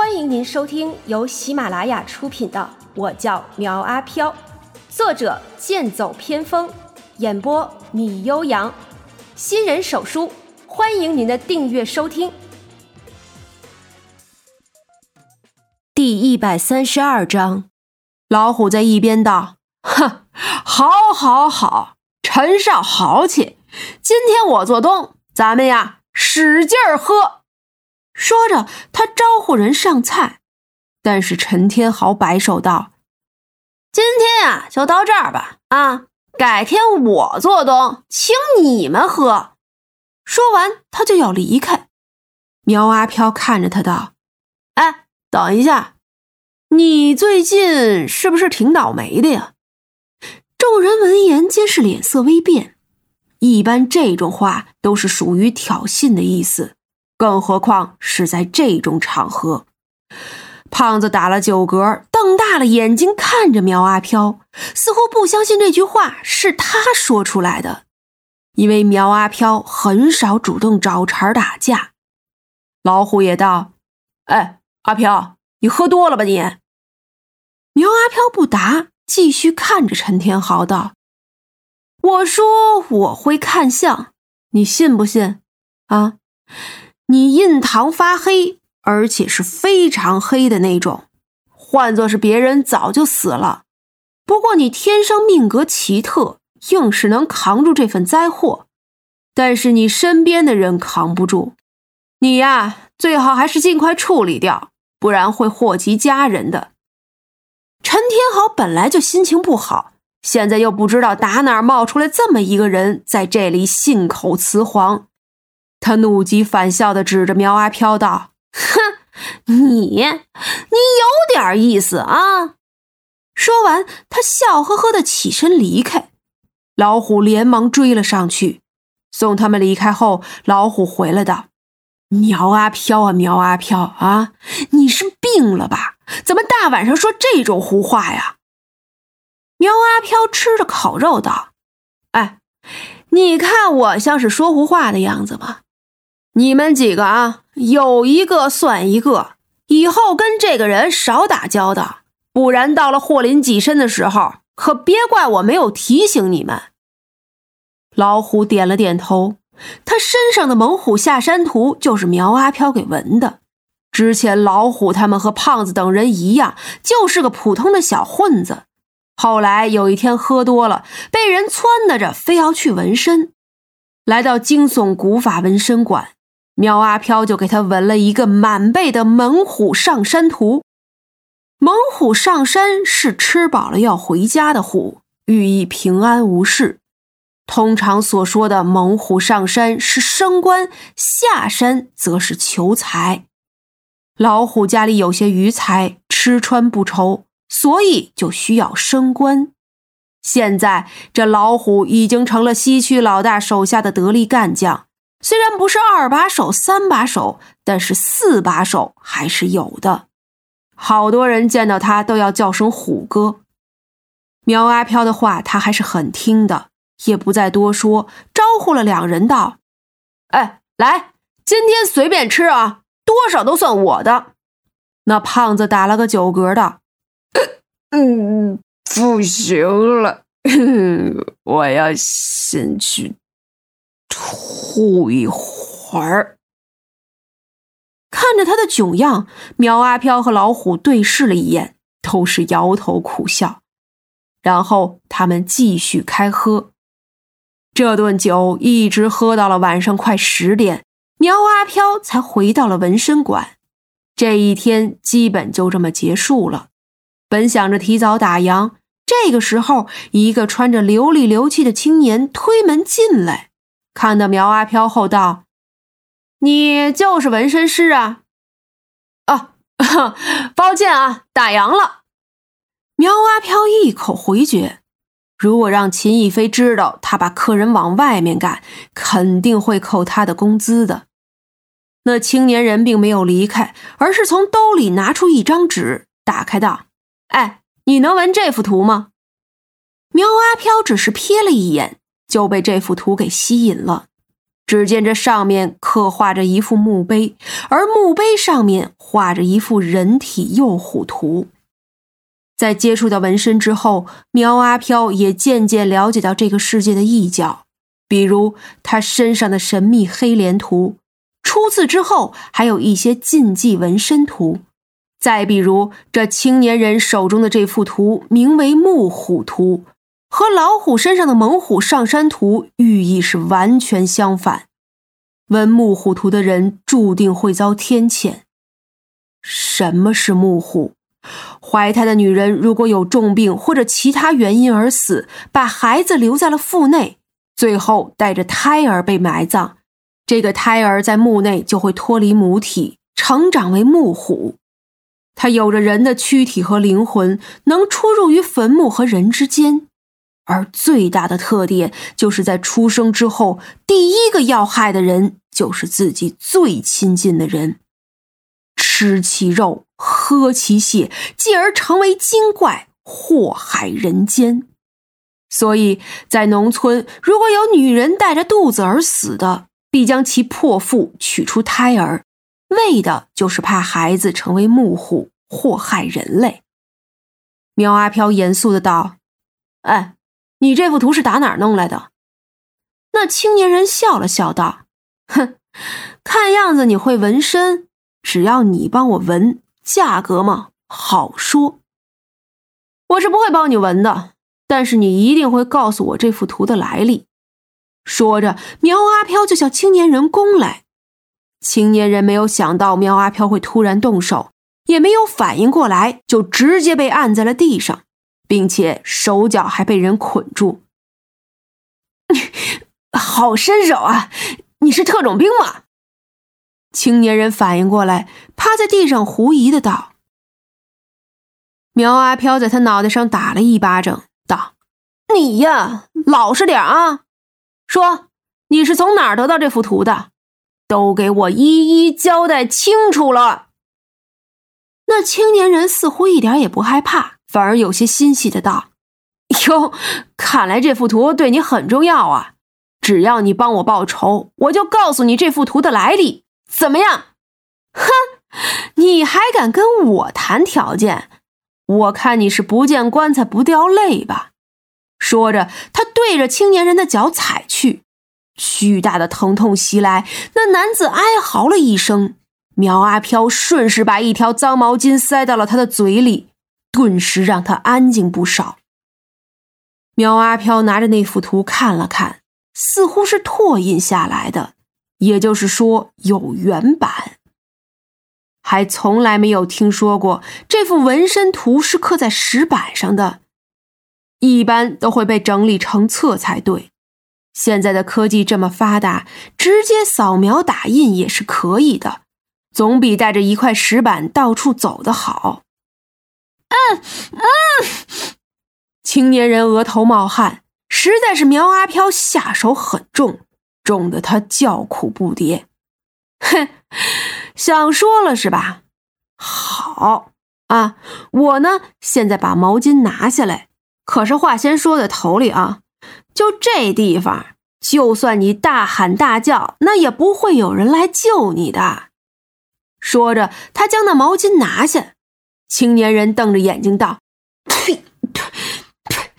欢迎您收听由喜马拉雅出品的《我叫苗阿飘》，作者剑走偏锋，演播米悠扬，新人手书，欢迎您的订阅收听。第一百三十二章，老虎在一边道：“哼，好，好，好，陈少豪气。今天我做东，咱们呀使劲儿喝。”说着，他招呼人上菜，但是陈天豪摆手道：“今天呀，就到这儿吧。啊，改天我做东，请你们喝。”说完，他就要离开。苗阿飘看着他道：“哎，等一下，你最近是不是挺倒霉的呀？”众人闻言皆是脸色微变。一般这种话都是属于挑衅的意思。更何况是在这种场合，胖子打了酒嗝，瞪大了眼睛看着苗阿飘，似乎不相信这句话是他说出来的。因为苗阿飘很少主动找茬打架。老虎也道：“哎，阿飘，你喝多了吧你？”苗阿飘不答，继续看着陈天豪道：“我说我会看相，你信不信？啊？”你印堂发黑，而且是非常黑的那种，换做是别人早就死了。不过你天生命格奇特，硬是能扛住这份灾祸。但是你身边的人扛不住，你呀，最好还是尽快处理掉，不然会祸及家人的。陈天豪本来就心情不好，现在又不知道打哪冒出来这么一个人，在这里信口雌黄。他怒极反笑的指着苗阿飘道：“哼，你你有点意思啊！”说完，他笑呵呵的起身离开。老虎连忙追了上去，送他们离开后，老虎回来道：“苗阿飘啊，苗阿飘啊，你是病了吧？怎么大晚上说这种胡话呀？”苗阿飘吃着烤肉道：“哎，你看我像是说胡话的样子吗？”你们几个啊，有一个算一个，以后跟这个人少打交道，不然到了祸临己身的时候，可别怪我没有提醒你们。老虎点了点头，他身上的猛虎下山图就是苗阿飘给纹的。之前老虎他们和胖子等人一样，就是个普通的小混子。后来有一天喝多了，被人撺掇着非要去纹身，来到惊悚古法纹身馆。苗阿飘就给他纹了一个满背的猛虎上山图。猛虎上山是吃饱了要回家的虎，寓意平安无事。通常所说的猛虎上山是升官，下山则是求财。老虎家里有些余财，吃穿不愁，所以就需要升官。现在这老虎已经成了西区老大手下的得力干将。虽然不是二把手、三把手，但是四把手还是有的。好多人见到他都要叫声虎哥。苗阿飘的话他还是很听的，也不再多说，招呼了两人道：“哎，来，今天随便吃啊，多少都算我的。”那胖子打了个酒嗝道：“嗯，不行了，我要先去。”吐一会儿，看着他的囧样，苗阿飘和老虎对视了一眼，都是摇头苦笑。然后他们继续开喝，这顿酒一直喝到了晚上快十点，苗阿飘才回到了纹身馆。这一天基本就这么结束了。本想着提早打烊，这个时候，一个穿着流里流气的青年推门进来。看到苗阿飘后道：“你就是纹身师啊？”“啊，抱歉啊，打烊了。”苗阿飘一口回绝。如果让秦逸飞知道他把客人往外面赶，肯定会扣他的工资的。那青年人并没有离开，而是从兜里拿出一张纸，打开道：“哎，你能纹这幅图吗？”苗阿飘只是瞥了一眼。就被这幅图给吸引了，只见这上面刻画着一副墓碑，而墓碑上面画着一幅人体幼虎图。在接触到纹身之后，苗阿飘也渐渐了解到这个世界的异角，比如他身上的神秘黑莲图，初次之后还有一些禁忌纹身图，再比如这青年人手中的这幅图，名为木虎图，和老虎身上的猛虎上山图寓意是完全相反。纹木虎图的人注定会遭天谴。什么是木虎？怀胎的女人如果有重病或者其他原因而死，把孩子留在了腹内，最后带着胎儿被埋葬，这个胎儿在墓内就会脱离母体，成长为木虎。它有着人的躯体和灵魂，能出入于坟墓和人之间，而最大的特点就是在出生之后，第一个要害的人就是自己最亲近的人。吃其肉，喝其血，继而成为精怪，祸害人间。所以在农村，如果有女人带着肚子而死的，必将其破腹，取出胎儿，为的就是怕孩子成为木虎，祸害人类。苗阿飘严肃的道：“哎，你这幅图是打哪儿弄来的？”那青年人笑了笑道：“哼，看样子你会纹身。”只要你帮我纹，价格嘛好说。我是不会帮你纹的，但是你一定会告诉我这幅图的来历。说着，苗阿飘就向青年人攻来。青年人没有想到苗阿飘会突然动手，也没有反应过来，就直接被按在了地上，并且手脚还被人捆住。好身手啊！你是特种兵吗？青年人反应过来，趴在地上狐疑的道：“苗阿飘在他脑袋上打了一巴掌，道：‘你呀，老实点啊！说你是从哪儿得到这幅图的？都给我一一交代清楚了。’那青年人似乎一点也不害怕，反而有些欣喜的道：‘哟，看来这幅图对你很重要啊！只要你帮我报仇，我就告诉你这幅图的来历。’”怎么样？哼，你还敢跟我谈条件？我看你是不见棺材不掉泪吧！说着，他对着青年人的脚踩去，巨大的疼痛袭来，那男子哀嚎了一声。苗阿飘顺势把一条脏毛巾塞到了他的嘴里，顿时让他安静不少。苗阿飘拿着那幅图看了看，似乎是拓印下来的。也就是说，有原版，还从来没有听说过这幅纹身图是刻在石板上的，一般都会被整理成册才对。现在的科技这么发达，直接扫描打印也是可以的，总比带着一块石板到处走的好。嗯嗯，青年人额头冒汗，实在是苗阿飘下手很重。重得他叫苦不迭，哼，想说了是吧？好啊，我呢现在把毛巾拿下来。可是话先说在头里啊，就这地方，就算你大喊大叫，那也不会有人来救你的。说着，他将那毛巾拿下。青年人瞪着眼睛道：“呸呸呸！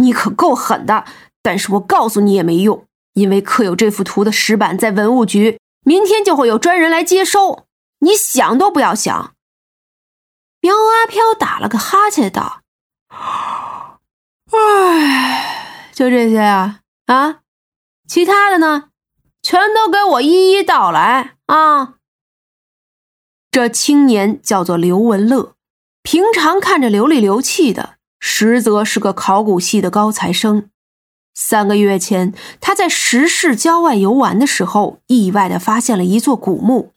你可够狠的，但是我告诉你也没用。”因为刻有这幅图的石板在文物局，明天就会有专人来接收。你想都不要想。苗阿飘打了个哈欠道：“唉，就这些啊啊，其他的呢，全都给我一一道来啊。”这青年叫做刘文乐，平常看着流里流气的，实则是个考古系的高材生。三个月前，他在石室郊外游玩的时候，意外的发现了一座古墓，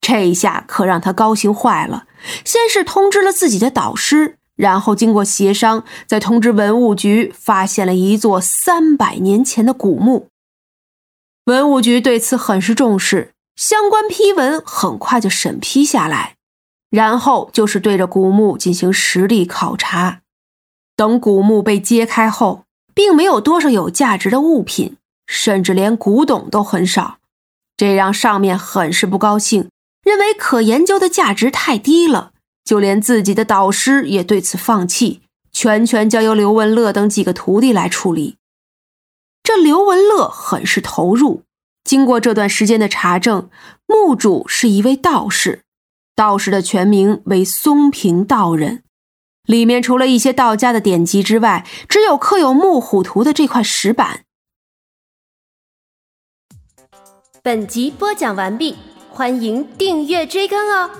这一下可让他高兴坏了。先是通知了自己的导师，然后经过协商，再通知文物局，发现了一座三百年前的古墓。文物局对此很是重视，相关批文很快就审批下来，然后就是对着古墓进行实地考察。等古墓被揭开后。并没有多少有价值的物品，甚至连古董都很少，这让上面很是不高兴，认为可研究的价值太低了，就连自己的导师也对此放弃，全权交由刘文乐等几个徒弟来处理。这刘文乐很是投入。经过这段时间的查证，墓主是一位道士，道士的全名为松平道人。里面除了一些道家的典籍之外，只有刻有木虎图的这块石板。本集播讲完毕，欢迎订阅追更哦。